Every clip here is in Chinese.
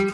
各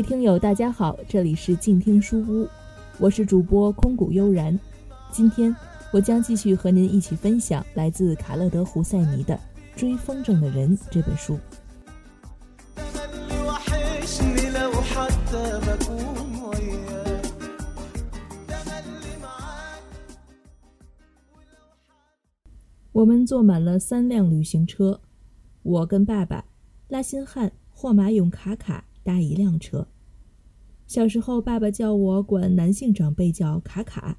位听友，大家好，这里是静听书屋，我是主播空谷悠然。今天我将继续和您一起分享来自卡勒德·胡塞尼的《追风筝的人》这本书。我们坐满了三辆旅行车，我跟爸爸、拉辛汉、霍马勇、卡卡。搭一辆车。小时候，爸爸叫我管男性长辈叫卡卡，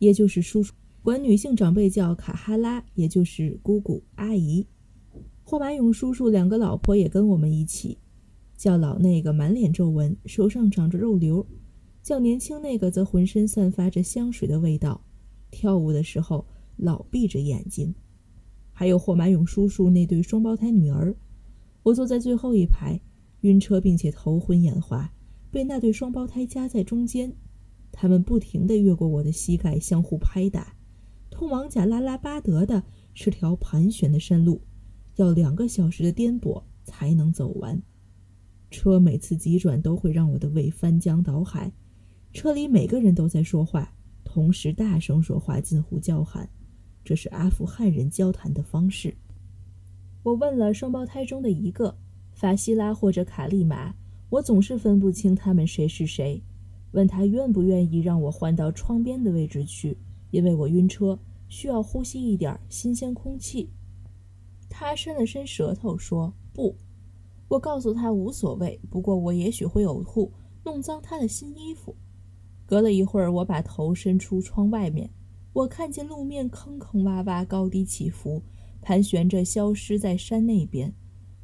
也就是叔叔；管女性长辈叫卡哈拉，也就是姑姑、阿姨。霍马勇叔叔两个老婆也跟我们一起，叫老那个满脸皱纹，手上长着肉瘤；叫年轻那个则浑身散发着香水的味道，跳舞的时候老闭着眼睛。还有霍马勇叔叔那对双胞胎女儿，我坐在最后一排。晕车，并且头昏眼花，被那对双胞胎夹在中间，他们不停地越过我的膝盖，相互拍打。通往贾拉拉巴德的是条盘旋的山路，要两个小时的颠簸才能走完。车每次急转都会让我的胃翻江倒海。车里每个人都在说话，同时大声说话，近乎叫喊。这是阿富汗人交谈的方式。我问了双胞胎中的一个。法西拉或者卡利玛，我总是分不清他们谁是谁。问他愿不愿意让我换到窗边的位置去，因为我晕车，需要呼吸一点新鲜空气。他伸了伸舌头说不。我告诉他无所谓，不过我也许会呕吐，弄脏他的新衣服。隔了一会儿，我把头伸出窗外面，我看见路面坑坑洼洼，高低起伏，盘旋着消失在山那边。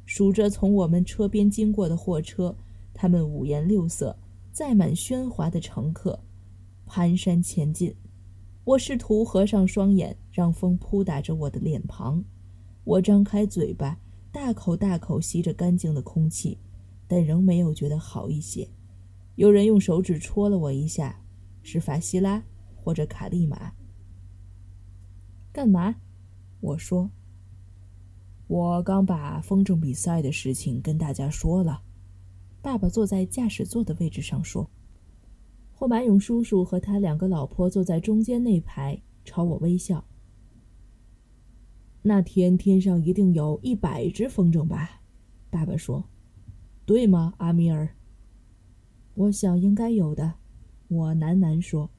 数着从我们车边经过的货车，他们五颜六色，载满喧哗的乘客，蹒跚前进。我试图合上双眼，让风扑打着我的脸庞。我张开嘴巴，大口大口吸着干净的空气，但仍没有觉得好一些。有人用手指戳了我一下，是法西拉或者卡利玛。干嘛？我说。我刚把风筝比赛的事情跟大家说了。爸爸坐在驾驶座的位置上说：“霍马勇叔叔和他两个老婆坐在中间那排，朝我微笑。那天天上一定有一百只风筝吧？”爸爸说：“对吗，阿米尔？”我想应该有的。我喃喃说：“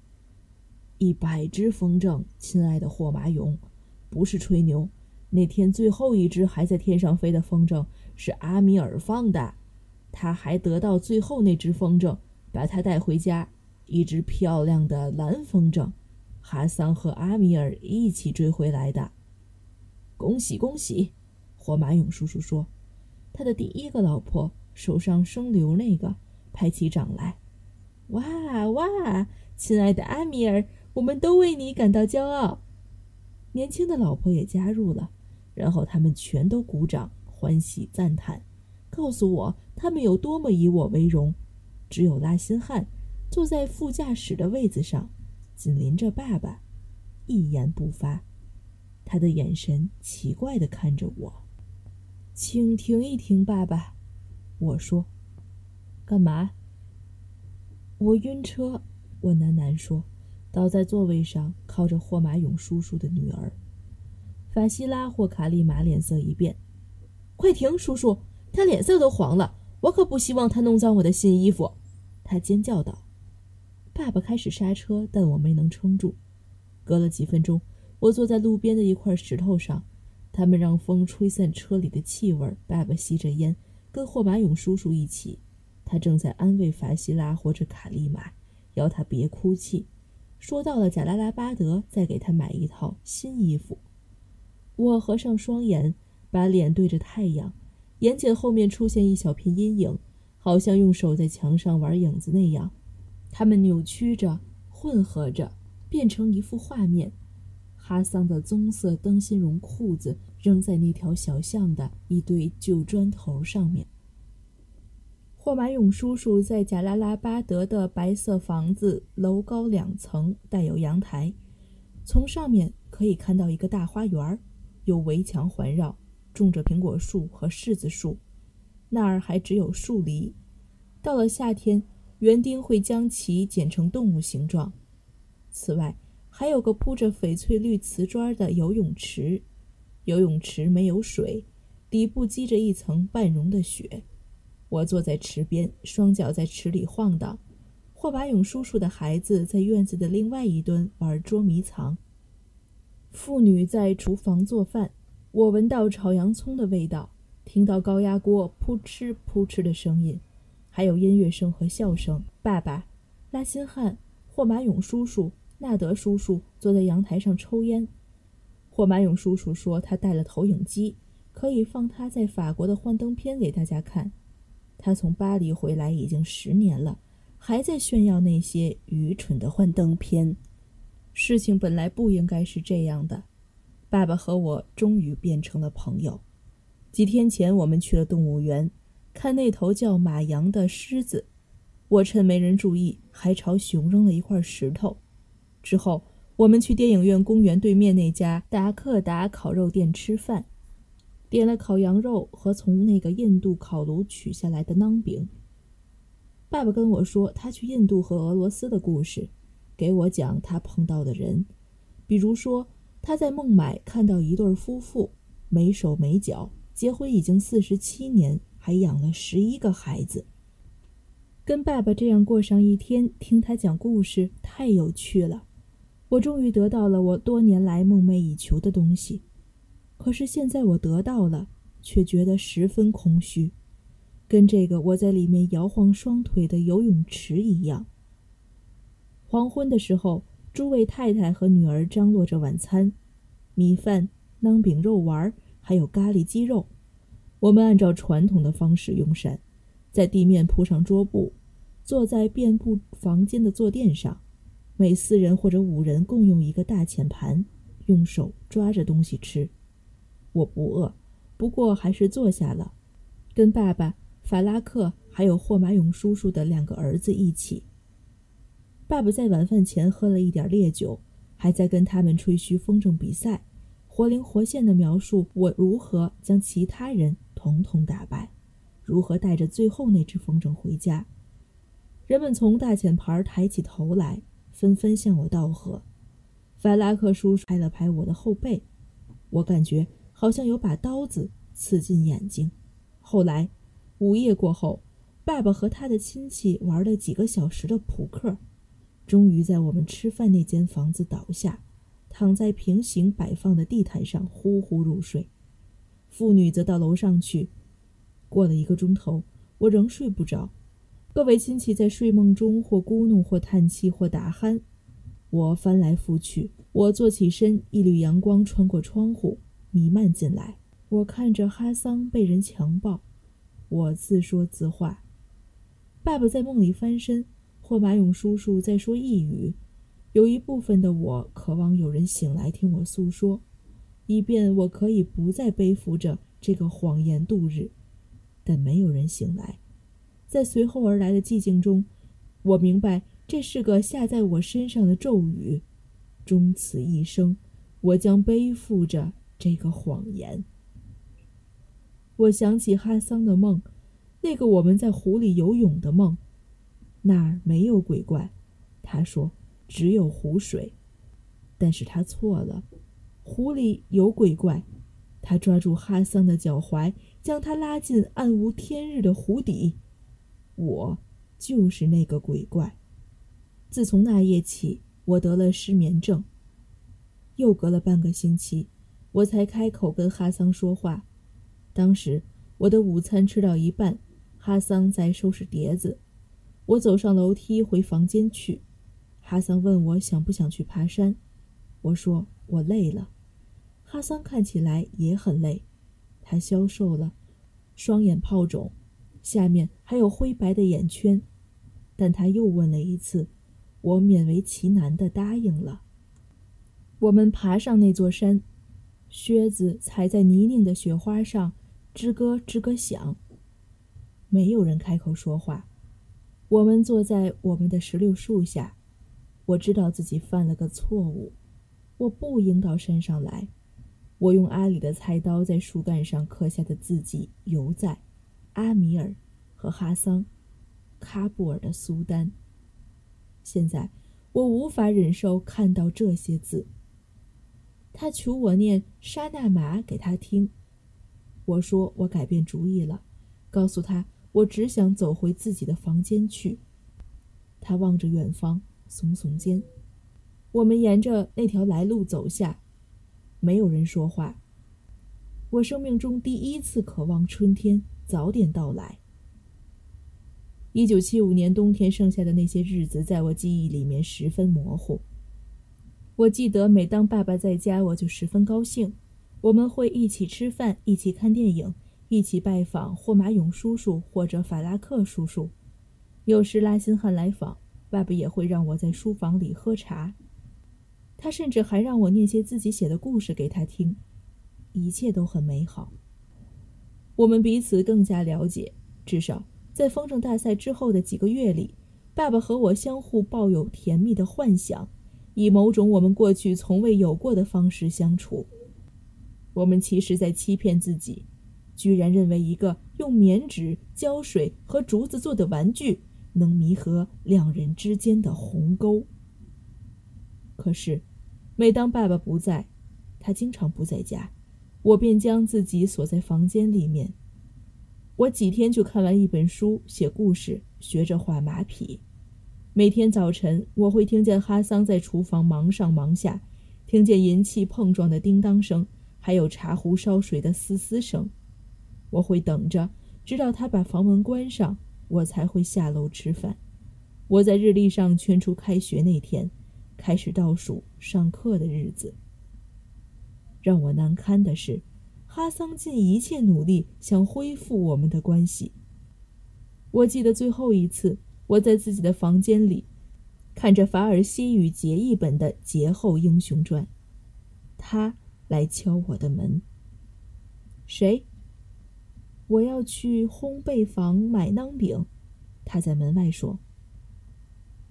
一百只风筝，亲爱的霍马勇，不是吹牛。”那天最后一只还在天上飞的风筝是阿米尔放的，他还得到最后那只风筝，把它带回家，一只漂亮的蓝风筝，哈桑和阿米尔一起追回来的。恭喜恭喜！霍马勇叔叔说，他的第一个老婆手上生瘤那个拍起掌来，哇哇！亲爱的阿米尔，我们都为你感到骄傲。年轻的老婆也加入了。然后他们全都鼓掌欢喜赞叹，告诉我他们有多么以我为荣。只有拉辛汉坐在副驾驶的位子上，紧邻着爸爸，一言不发。他的眼神奇怪地看着我。请停一停，爸爸，我说。干嘛？我晕车。我喃喃说，倒在座位上，靠着霍马勇叔叔的女儿。法西拉或卡利玛脸色一变，“快停，叔叔！他脸色都黄了，我可不希望他弄脏我的新衣服。”他尖叫道。爸爸开始刹车，但我没能撑住。隔了几分钟，我坐在路边的一块石头上，他们让风吹散车里的气味。爸爸吸着烟，跟霍马勇叔叔一起。他正在安慰法西拉或者卡利玛，要他别哭泣。说到了贾拉拉巴德，再给他买一套新衣服。我合上双眼，把脸对着太阳，眼睑后面出现一小片阴影，好像用手在墙上玩影子那样。它们扭曲着，混合着，变成一幅画面。哈桑的棕色灯芯绒裤子扔在那条小巷的一堆旧砖头上面。霍马勇叔叔在贾拉拉巴德的白色房子，楼高两层，带有阳台，从上面可以看到一个大花园，有围墙环绕，种着苹果树和柿子树。那儿还只有树篱。到了夏天，园丁会将其剪成动物形状。此外，还有个铺着翡翠绿瓷砖的游泳池，游泳池没有水，底部积着一层半融的雪。我坐在池边，双脚在池里晃荡。霍巴勇叔叔的孩子在院子的另外一端玩捉迷藏。妇女在厨房做饭，我闻到炒洋葱的味道，听到高压锅扑哧扑哧的声音，还有音乐声和笑声。爸爸、拉辛汉、霍马勇叔叔、纳德叔叔坐在阳台上抽烟。霍马勇叔叔说他带了投影机，可以放他在法国的幻灯片给大家看。他从巴黎回来已经十年了，还在炫耀那些愚蠢的幻灯片。事情本来不应该是这样的。爸爸和我终于变成了朋友。几天前，我们去了动物园，看那头叫马羊的狮子。我趁没人注意，还朝熊扔了一块石头。之后，我们去电影院公园对面那家达克达烤肉店吃饭。点了烤羊肉和从那个印度烤炉取下来的馕饼。爸爸跟我说他去印度和俄罗斯的故事，给我讲他碰到的人，比如说他在孟买看到一对夫妇没手没脚，结婚已经四十七年，还养了十一个孩子。跟爸爸这样过上一天，听他讲故事太有趣了。我终于得到了我多年来梦寐以求的东西。可是现在我得到了，却觉得十分空虚，跟这个我在里面摇晃双腿的游泳池一样。黄昏的时候，诸位太太和女儿张罗着晚餐：米饭、馕饼、肉丸，还有咖喱鸡肉。我们按照传统的方式用膳，在地面铺上桌布，坐在遍布房间的坐垫上，每四人或者五人共用一个大浅盘，用手抓着东西吃。我不饿，不过还是坐下了，跟爸爸、法拉克还有霍马勇叔叔的两个儿子一起。爸爸在晚饭前喝了一点烈酒，还在跟他们吹嘘风筝比赛，活灵活现地描述我如何将其他人统统打败，如何带着最后那只风筝回家。人们从大浅盘抬起头来，纷纷向我道贺。法拉克叔叔拍了拍我的后背，我感觉。好像有把刀子刺进眼睛。后来，午夜过后，爸爸和他的亲戚玩了几个小时的扑克，终于在我们吃饭那间房子倒下，躺在平行摆放的地毯上呼呼入睡。妇女则到楼上去。过了一个钟头，我仍睡不着。各位亲戚在睡梦中或咕哝，或叹气，或打鼾。我翻来覆去。我坐起身，一缕阳光穿过窗户。弥漫进来，我看着哈桑被人强暴，我自说自话。爸爸在梦里翻身，霍马勇叔叔在说呓语。有一部分的我渴望有人醒来听我诉说，以便我可以不再背负着这个谎言度日。但没有人醒来，在随后而来的寂静中，我明白这是个下在我身上的咒语。终此一生，我将背负着。这个谎言。我想起哈桑的梦，那个我们在湖里游泳的梦，那儿没有鬼怪，他说只有湖水，但是他错了，湖里有鬼怪。他抓住哈桑的脚踝，将他拉进暗无天日的湖底。我就是那个鬼怪。自从那夜起，我得了失眠症。又隔了半个星期。我才开口跟哈桑说话。当时我的午餐吃到一半，哈桑在收拾碟子。我走上楼梯回房间去，哈桑问我想不想去爬山。我说我累了。哈桑看起来也很累，他消瘦了，双眼泡肿，下面还有灰白的眼圈。但他又问了一次，我勉为其难地答应了。我们爬上那座山，靴子踩在泥泞的雪花上，吱咯吱咯响。没有人开口说话。我们坐在我们的石榴树下。我知道自己犯了个错误，我不应到山上来。我用阿里的菜刀在树干上刻下的字迹犹在，阿米尔和哈桑。喀布尔的苏丹。现在我无法忍受看到这些字。他求我念沙那玛给他听，我说我改变主意了，告诉他我只想走回自己的房间去。他望着远方，耸耸肩。我们沿着那条来路走下，没有人说话。我生命中第一次渴望春天早点到来。一九七五年冬天剩下的那些日子，在我记忆里面十分模糊。我记得，每当爸爸在家，我就十分高兴。我们会一起吃饭，一起看电影，一起拜访霍马勇叔叔或者法拉克叔叔。有时拉辛汉来访，爸爸也会让我在书房里喝茶。他甚至还让我念些自己写的故事给他听。一切都很美好。我们彼此更加了解，至少。在风筝大赛之后的几个月里，爸爸和我相互抱有甜蜜的幻想，以某种我们过去从未有过的方式相处。我们其实在欺骗自己，居然认为一个用棉纸、胶水和竹子做的玩具能弥合两人之间的鸿沟。可是，每当爸爸不在，他经常不在家，我便将自己锁在房间里面。我几天就看完一本书，写故事，学着画马匹。每天早晨，我会听见哈桑在厨房忙上忙下，听见银器碰撞的叮当声，还有茶壶烧水的嘶嘶声。我会等着，直到他把房门关上，我才会下楼吃饭。我在日历上圈出开学那天，开始倒数上课的日子。让我难堪的是。哈桑尽一切努力想恢复我们的关系。我记得最后一次，我在自己的房间里，看着法尔西与杰译本的《劫后英雄传》，他来敲我的门。谁？我要去烘焙坊买馕饼。他在门外说：“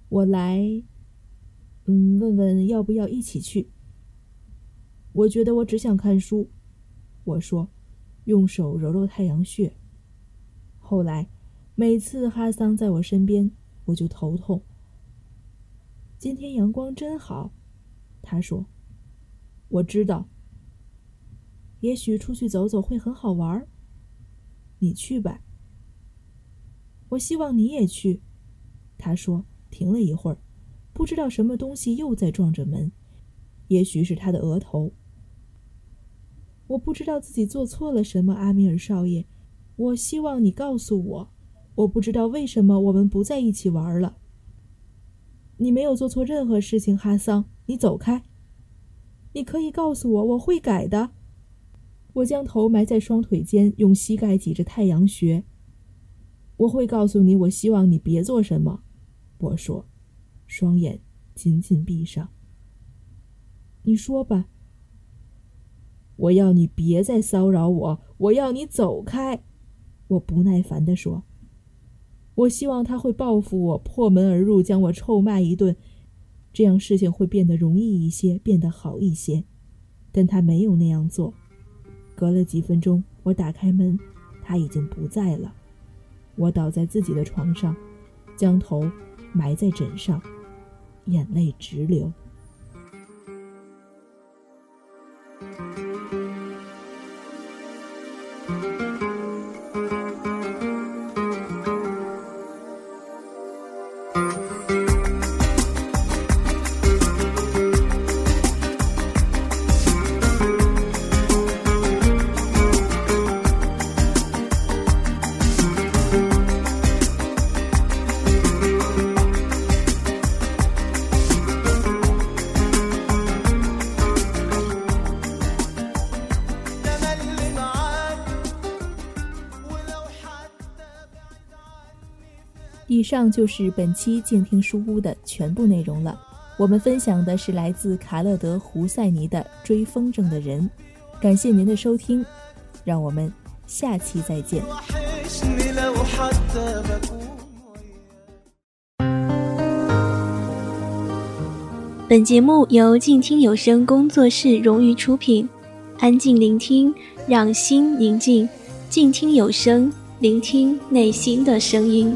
我来，嗯，问问要不要一起去。”我觉得我只想看书。我说：“用手揉揉太阳穴。”后来，每次哈桑在我身边，我就头痛。今天阳光真好，他说：“我知道。也许出去走走会很好玩。你去吧。我希望你也去。”他说，停了一会儿，不知道什么东西又在撞着门，也许是他的额头。我不知道自己做错了什么，阿米尔少爷。我希望你告诉我。我不知道为什么我们不在一起玩了。你没有做错任何事情，哈桑。你走开。你可以告诉我，我会改的。我将头埋在双腿间，用膝盖挤着太阳穴。我会告诉你，我希望你别做什么。我说，双眼紧紧闭上。你说吧。我要你别再骚扰我！我要你走开！我不耐烦地说。我希望他会报复我，破门而入，将我臭骂一顿，这样事情会变得容易一些，变得好一些。但他没有那样做。隔了几分钟，我打开门，他已经不在了。我倒在自己的床上，将头埋在枕上，眼泪直流。以上就是本期静听书屋的全部内容了。我们分享的是来自卡勒德·胡塞尼的《追风筝的人》，感谢您的收听，让我们下期再见。本节目由静听有声工作室荣誉出品，安静聆听，让心宁静，静听有声，聆听内心的声音。